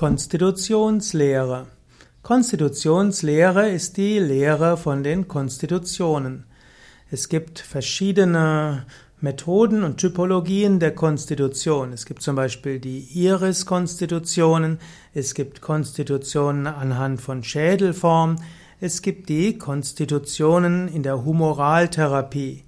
Konstitutionslehre. Konstitutionslehre ist die Lehre von den Konstitutionen. Es gibt verschiedene Methoden und Typologien der Konstitution. Es gibt zum Beispiel die Iris-Konstitutionen, es gibt Konstitutionen anhand von Schädelform, es gibt die Konstitutionen in der Humoraltherapie.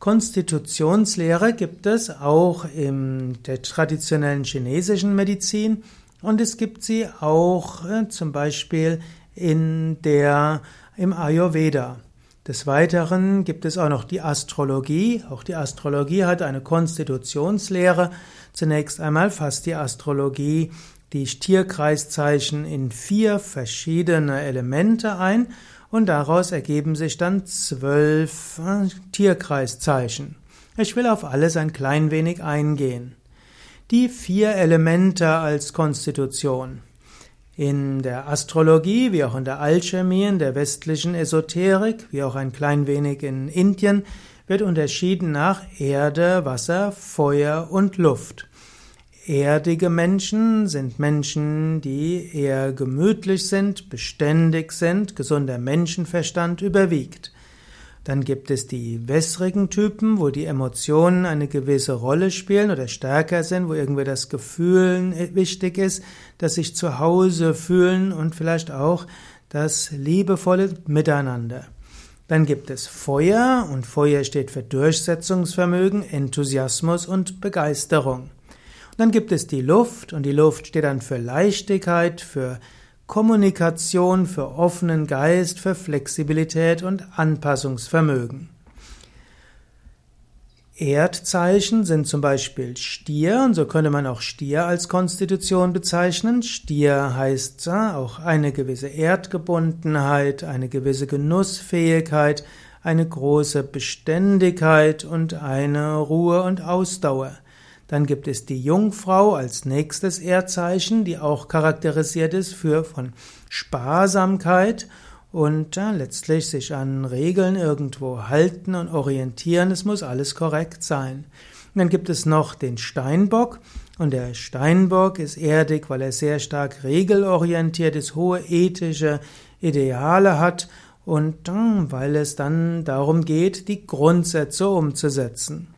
Konstitutionslehre gibt es auch in der traditionellen chinesischen Medizin und es gibt sie auch äh, zum Beispiel in der, im Ayurveda. Des Weiteren gibt es auch noch die Astrologie. Auch die Astrologie hat eine Konstitutionslehre. Zunächst einmal fasst die Astrologie die Tierkreiszeichen in vier verschiedene Elemente ein und daraus ergeben sich dann zwölf äh, Tierkreiszeichen. Ich will auf alles ein klein wenig eingehen. Die vier Elemente als Konstitution. In der Astrologie, wie auch in der Alchemie, in der westlichen Esoterik, wie auch ein klein wenig in Indien, wird unterschieden nach Erde, Wasser, Feuer und Luft. Erdige Menschen sind Menschen, die eher gemütlich sind, beständig sind, gesunder Menschenverstand überwiegt. Dann gibt es die wässrigen Typen, wo die Emotionen eine gewisse Rolle spielen oder stärker sind, wo irgendwie das Gefühl wichtig ist, dass sich zu Hause fühlen und vielleicht auch das liebevolle Miteinander. Dann gibt es Feuer und Feuer steht für Durchsetzungsvermögen, Enthusiasmus und Begeisterung. Dann gibt es die Luft und die Luft steht dann für Leichtigkeit, für Kommunikation, für offenen Geist, für Flexibilität und Anpassungsvermögen. Erdzeichen sind zum Beispiel Stier, und so könnte man auch Stier als Konstitution bezeichnen. Stier heißt auch eine gewisse Erdgebundenheit, eine gewisse Genussfähigkeit, eine große Beständigkeit und eine Ruhe und Ausdauer. Dann gibt es die Jungfrau als nächstes Erdzeichen, die auch charakterisiert ist für von Sparsamkeit und ja, letztlich sich an Regeln irgendwo halten und orientieren. Es muss alles korrekt sein. Dann gibt es noch den Steinbock. Und der Steinbock ist erdig, weil er sehr stark regelorientiert ist, hohe ethische Ideale hat und weil es dann darum geht, die Grundsätze umzusetzen.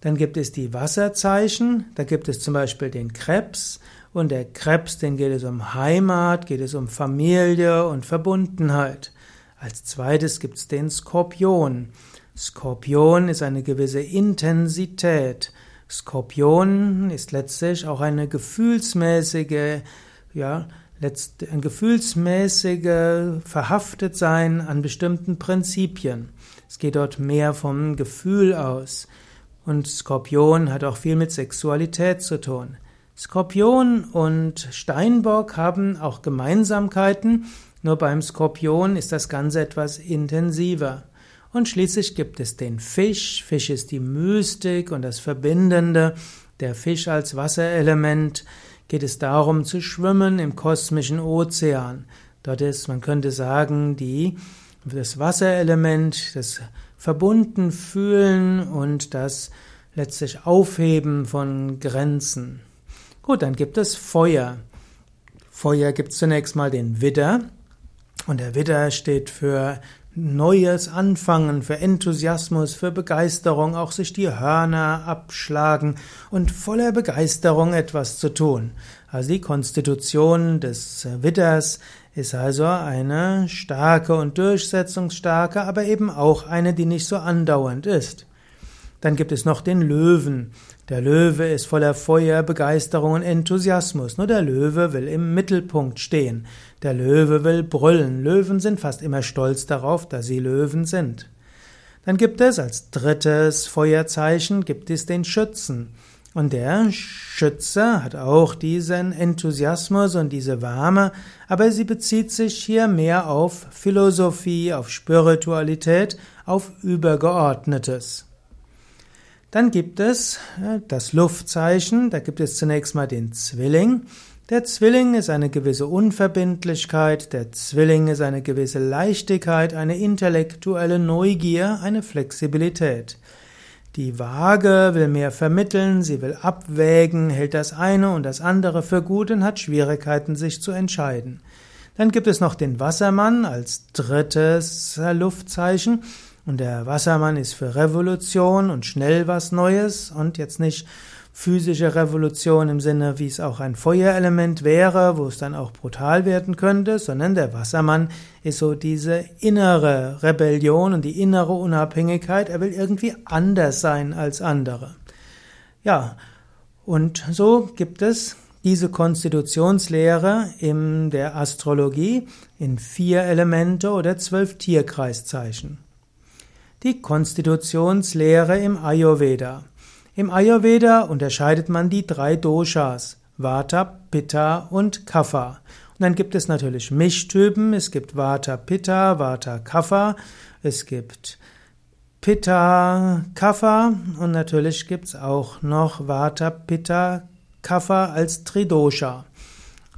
Dann gibt es die Wasserzeichen, da gibt es zum Beispiel den Krebs und der Krebs, den geht es um Heimat, geht es um Familie und Verbundenheit. Als zweites gibt es den Skorpion. Skorpion ist eine gewisse Intensität. Skorpion ist letztlich auch eine gefühlsmäßige, ja, ein gefühlsmäßige Verhaftetsein an bestimmten Prinzipien. Es geht dort mehr vom Gefühl aus. Und Skorpion hat auch viel mit Sexualität zu tun. Skorpion und Steinbock haben auch Gemeinsamkeiten, nur beim Skorpion ist das Ganze etwas intensiver. Und schließlich gibt es den Fisch. Fisch ist die Mystik und das Verbindende. Der Fisch als Wasserelement geht es darum zu schwimmen im kosmischen Ozean. Dort ist, man könnte sagen, die, das Wasserelement, das verbunden fühlen und das letztlich Aufheben von Grenzen. Gut, dann gibt es Feuer. Feuer gibt zunächst mal den Widder. Und der Widder steht für neues Anfangen, für Enthusiasmus, für Begeisterung, auch sich die Hörner abschlagen und voller Begeisterung etwas zu tun. Also die Konstitution des Widders ist also eine starke und durchsetzungsstarke, aber eben auch eine, die nicht so andauernd ist. Dann gibt es noch den Löwen. Der Löwe ist voller Feuer, Begeisterung und Enthusiasmus. Nur der Löwe will im Mittelpunkt stehen. Der Löwe will brüllen. Löwen sind fast immer stolz darauf, dass sie Löwen sind. Dann gibt es als drittes Feuerzeichen gibt es den Schützen. Und der Schütze hat auch diesen Enthusiasmus und diese Wärme, aber sie bezieht sich hier mehr auf Philosophie, auf Spiritualität, auf Übergeordnetes. Dann gibt es das Luftzeichen, da gibt es zunächst mal den Zwilling. Der Zwilling ist eine gewisse Unverbindlichkeit, der Zwilling ist eine gewisse Leichtigkeit, eine intellektuelle Neugier, eine Flexibilität. Die Waage will mehr vermitteln, sie will abwägen, hält das eine und das andere für gut und hat Schwierigkeiten, sich zu entscheiden. Dann gibt es noch den Wassermann als drittes Luftzeichen. Und der Wassermann ist für Revolution und schnell was Neues und jetzt nicht physische Revolution im Sinne, wie es auch ein Feuerelement wäre, wo es dann auch brutal werden könnte, sondern der Wassermann ist so diese innere Rebellion und die innere Unabhängigkeit. Er will irgendwie anders sein als andere. Ja, und so gibt es diese Konstitutionslehre in der Astrologie in vier Elemente oder zwölf Tierkreiszeichen. Die Konstitutionslehre im Ayurveda. Im Ayurveda unterscheidet man die drei Doshas, Vata, Pitta und Kapha. Und dann gibt es natürlich Mischtypen, es gibt Vata, Pitta, Vata, Kapha, es gibt Pitta, Kapha und natürlich gibt es auch noch Vata, Pitta, Kapha als Tridosha.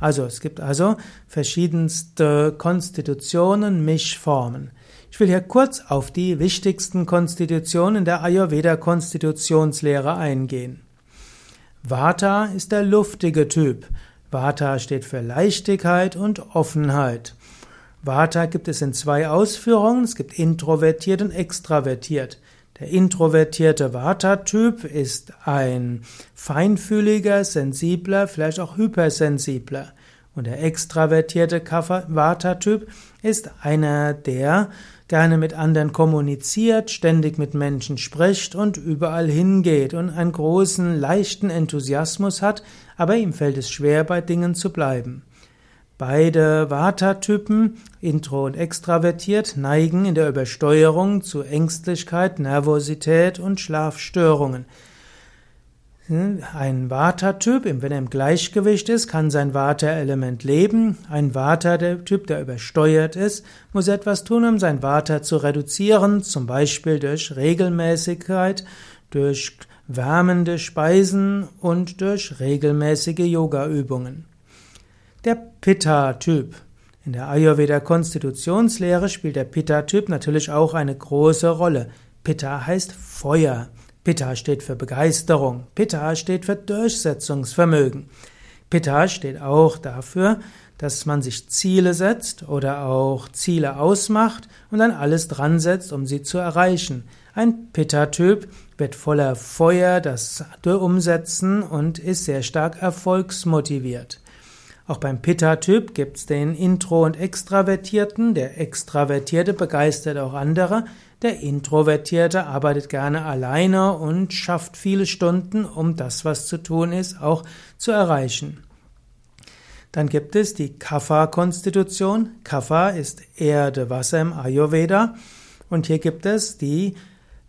Also es gibt also verschiedenste Konstitutionen, Mischformen. Ich will hier kurz auf die wichtigsten Konstitutionen der Ayurveda-Konstitutionslehre eingehen. Vata ist der luftige Typ. Vata steht für Leichtigkeit und Offenheit. Vata gibt es in zwei Ausführungen. Es gibt introvertiert und extravertiert. Der introvertierte Vata-Typ ist ein feinfühliger, sensibler, vielleicht auch hypersensibler. Und der extravertierte Vata-Typ ist einer, der gerne mit anderen kommuniziert, ständig mit Menschen spricht und überall hingeht und einen großen, leichten Enthusiasmus hat, aber ihm fällt es schwer, bei Dingen zu bleiben. Beide Vata-Typen, intro und extravertiert, neigen in der Übersteuerung zu Ängstlichkeit, Nervosität und Schlafstörungen. Ein Vata-Typ, wenn er im Gleichgewicht ist, kann sein Vata-Element leben. Ein Vata-Typ, der übersteuert ist, muss etwas tun, um sein Vata zu reduzieren, zum Beispiel durch Regelmäßigkeit, durch wärmende Speisen und durch regelmäßige Yoga-Übungen. Der Pitta-Typ. In der Ayurveda-Konstitutionslehre spielt der Pitta-Typ natürlich auch eine große Rolle. Pitta heißt Feuer. Pitta steht für Begeisterung. Pitta steht für Durchsetzungsvermögen. Pitta steht auch dafür, dass man sich Ziele setzt oder auch Ziele ausmacht und dann alles dran setzt, um sie zu erreichen. Ein Pitta-Typ wird voller Feuer das umsetzen und ist sehr stark erfolgsmotiviert. Auch beim Pitta-Typ gibt's den Intro- und Extravertierten. Der Extravertierte begeistert auch andere. Der Introvertierte arbeitet gerne alleine und schafft viele Stunden, um das, was zu tun ist, auch zu erreichen. Dann gibt es die Kapha-Konstitution. Kapha ist Erde, Wasser im Ayurveda. Und hier gibt es die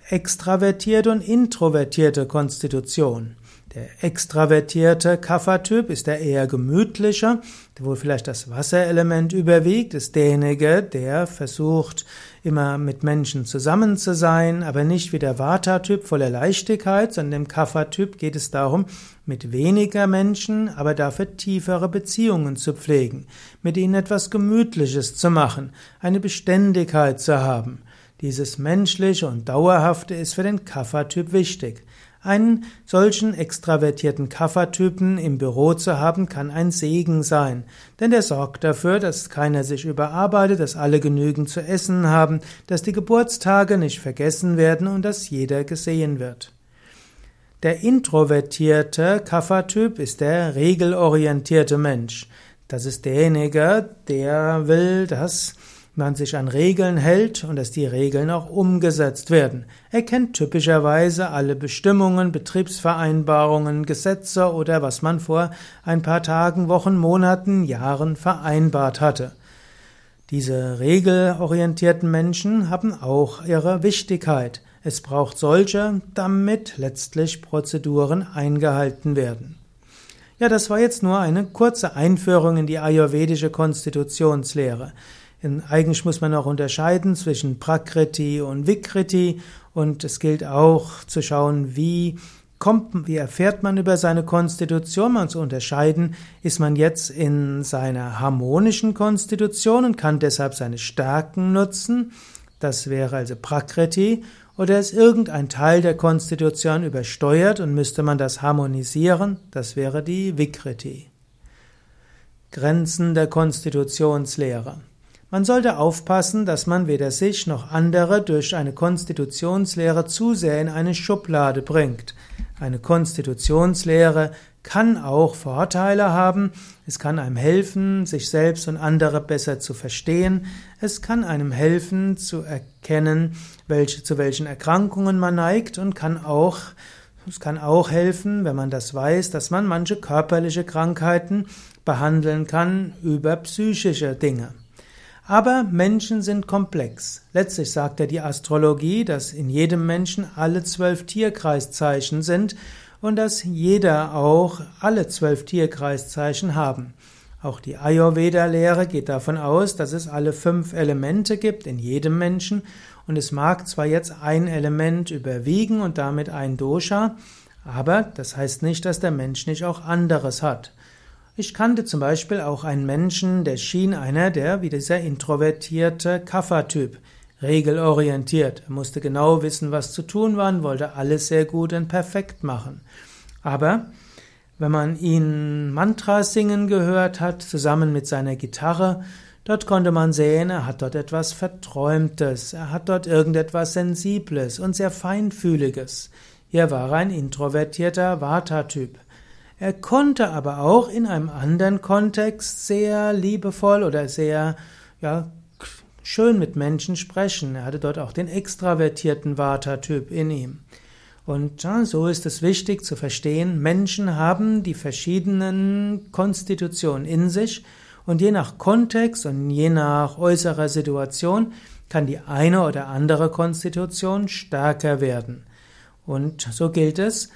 extravertierte und introvertierte Konstitution. Der extravertierte Kapha-Typ ist der eher gemütliche, wo vielleicht das Wasserelement überwiegt, ist derjenige, der versucht, immer mit Menschen zusammen zu sein, aber nicht wie der Vata-Typ voller Leichtigkeit, sondern dem Kapha-Typ geht es darum, mit weniger Menschen, aber dafür tiefere Beziehungen zu pflegen, mit ihnen etwas Gemütliches zu machen, eine Beständigkeit zu haben. Dieses Menschliche und Dauerhafte ist für den Kapha-Typ wichtig. Einen solchen extravertierten Kaffertypen im Büro zu haben, kann ein Segen sein, denn der sorgt dafür, dass keiner sich überarbeitet, dass alle genügend zu essen haben, dass die Geburtstage nicht vergessen werden und dass jeder gesehen wird. Der introvertierte Kaffertyp ist der regelorientierte Mensch. Das ist derjenige, der will, dass man sich an Regeln hält und dass die Regeln auch umgesetzt werden. Er kennt typischerweise alle Bestimmungen, Betriebsvereinbarungen, Gesetze oder was man vor ein paar Tagen, Wochen, Monaten, Jahren vereinbart hatte. Diese regelorientierten Menschen haben auch ihre Wichtigkeit. Es braucht solche, damit letztlich Prozeduren eingehalten werden. Ja, das war jetzt nur eine kurze Einführung in die ayurvedische Konstitutionslehre. In, eigentlich muss man auch unterscheiden zwischen Prakriti und Vikriti und es gilt auch zu schauen, wie kommt, wie erfährt man über seine Konstitution, man zu unterscheiden, ist man jetzt in seiner harmonischen Konstitution und kann deshalb seine Stärken nutzen, das wäre also Prakriti, Oder ist irgendein Teil der Konstitution übersteuert und müsste man das harmonisieren? Das wäre die Vikriti. Grenzen der Konstitutionslehre. Man sollte aufpassen, dass man weder sich noch andere durch eine Konstitutionslehre zu sehr in eine Schublade bringt. Eine Konstitutionslehre kann auch Vorteile haben. Es kann einem helfen, sich selbst und andere besser zu verstehen. Es kann einem helfen, zu erkennen, welche, zu welchen Erkrankungen man neigt und kann auch es kann auch helfen, wenn man das weiß, dass man manche körperliche Krankheiten behandeln kann über psychische Dinge. Aber Menschen sind komplex. Letztlich sagt ja die Astrologie, dass in jedem Menschen alle zwölf Tierkreiszeichen sind und dass jeder auch alle zwölf Tierkreiszeichen haben. Auch die Ayurveda-Lehre geht davon aus, dass es alle fünf Elemente gibt in jedem Menschen und es mag zwar jetzt ein Element überwiegen und damit ein Dosha, aber das heißt nicht, dass der Mensch nicht auch anderes hat. Ich kannte zum Beispiel auch einen Menschen, der schien einer der, wie dieser introvertierte Kaffertyp, regelorientiert. Er musste genau wissen, was zu tun war und wollte alles sehr gut und perfekt machen. Aber wenn man ihn Mantras singen gehört hat, zusammen mit seiner Gitarre, dort konnte man sehen, er hat dort etwas Verträumtes, er hat dort irgendetwas Sensibles und sehr Feinfühliges. Er war ein introvertierter Vata-Typ. Er konnte aber auch in einem anderen Kontext sehr liebevoll oder sehr ja, schön mit Menschen sprechen. Er hatte dort auch den extravertierten Vata-Typ in ihm. Und ja, so ist es wichtig zu verstehen, Menschen haben die verschiedenen Konstitutionen in sich und je nach Kontext und je nach äußerer Situation kann die eine oder andere Konstitution stärker werden. Und so gilt es,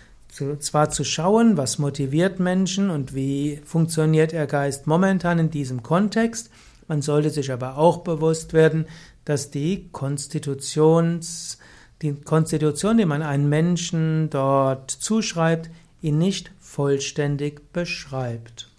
zwar zu schauen, was motiviert Menschen und wie funktioniert ihr Geist momentan in diesem Kontext, man sollte sich aber auch bewusst werden, dass die Konstitutions, die Konstitution, die man einem Menschen dort zuschreibt, ihn nicht vollständig beschreibt.